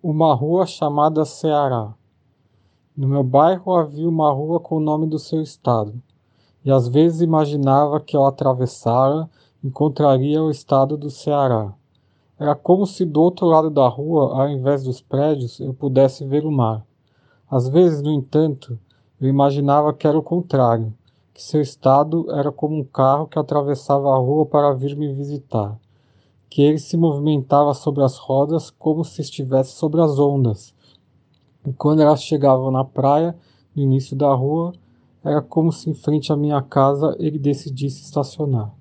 uma rua chamada Ceará. No meu bairro havia uma rua com o nome do seu estado, e às vezes imaginava que ao atravessá-la encontraria o estado do Ceará. Era como se do outro lado da rua, ao invés dos prédios, eu pudesse ver o mar. Às vezes, no entanto, eu imaginava que era o contrário, que seu estado era como um carro que atravessava a rua para vir me visitar que ele se movimentava sobre as rodas como se estivesse sobre as ondas. E quando elas chegavam na praia, no início da rua, era como se em frente à minha casa ele decidisse estacionar.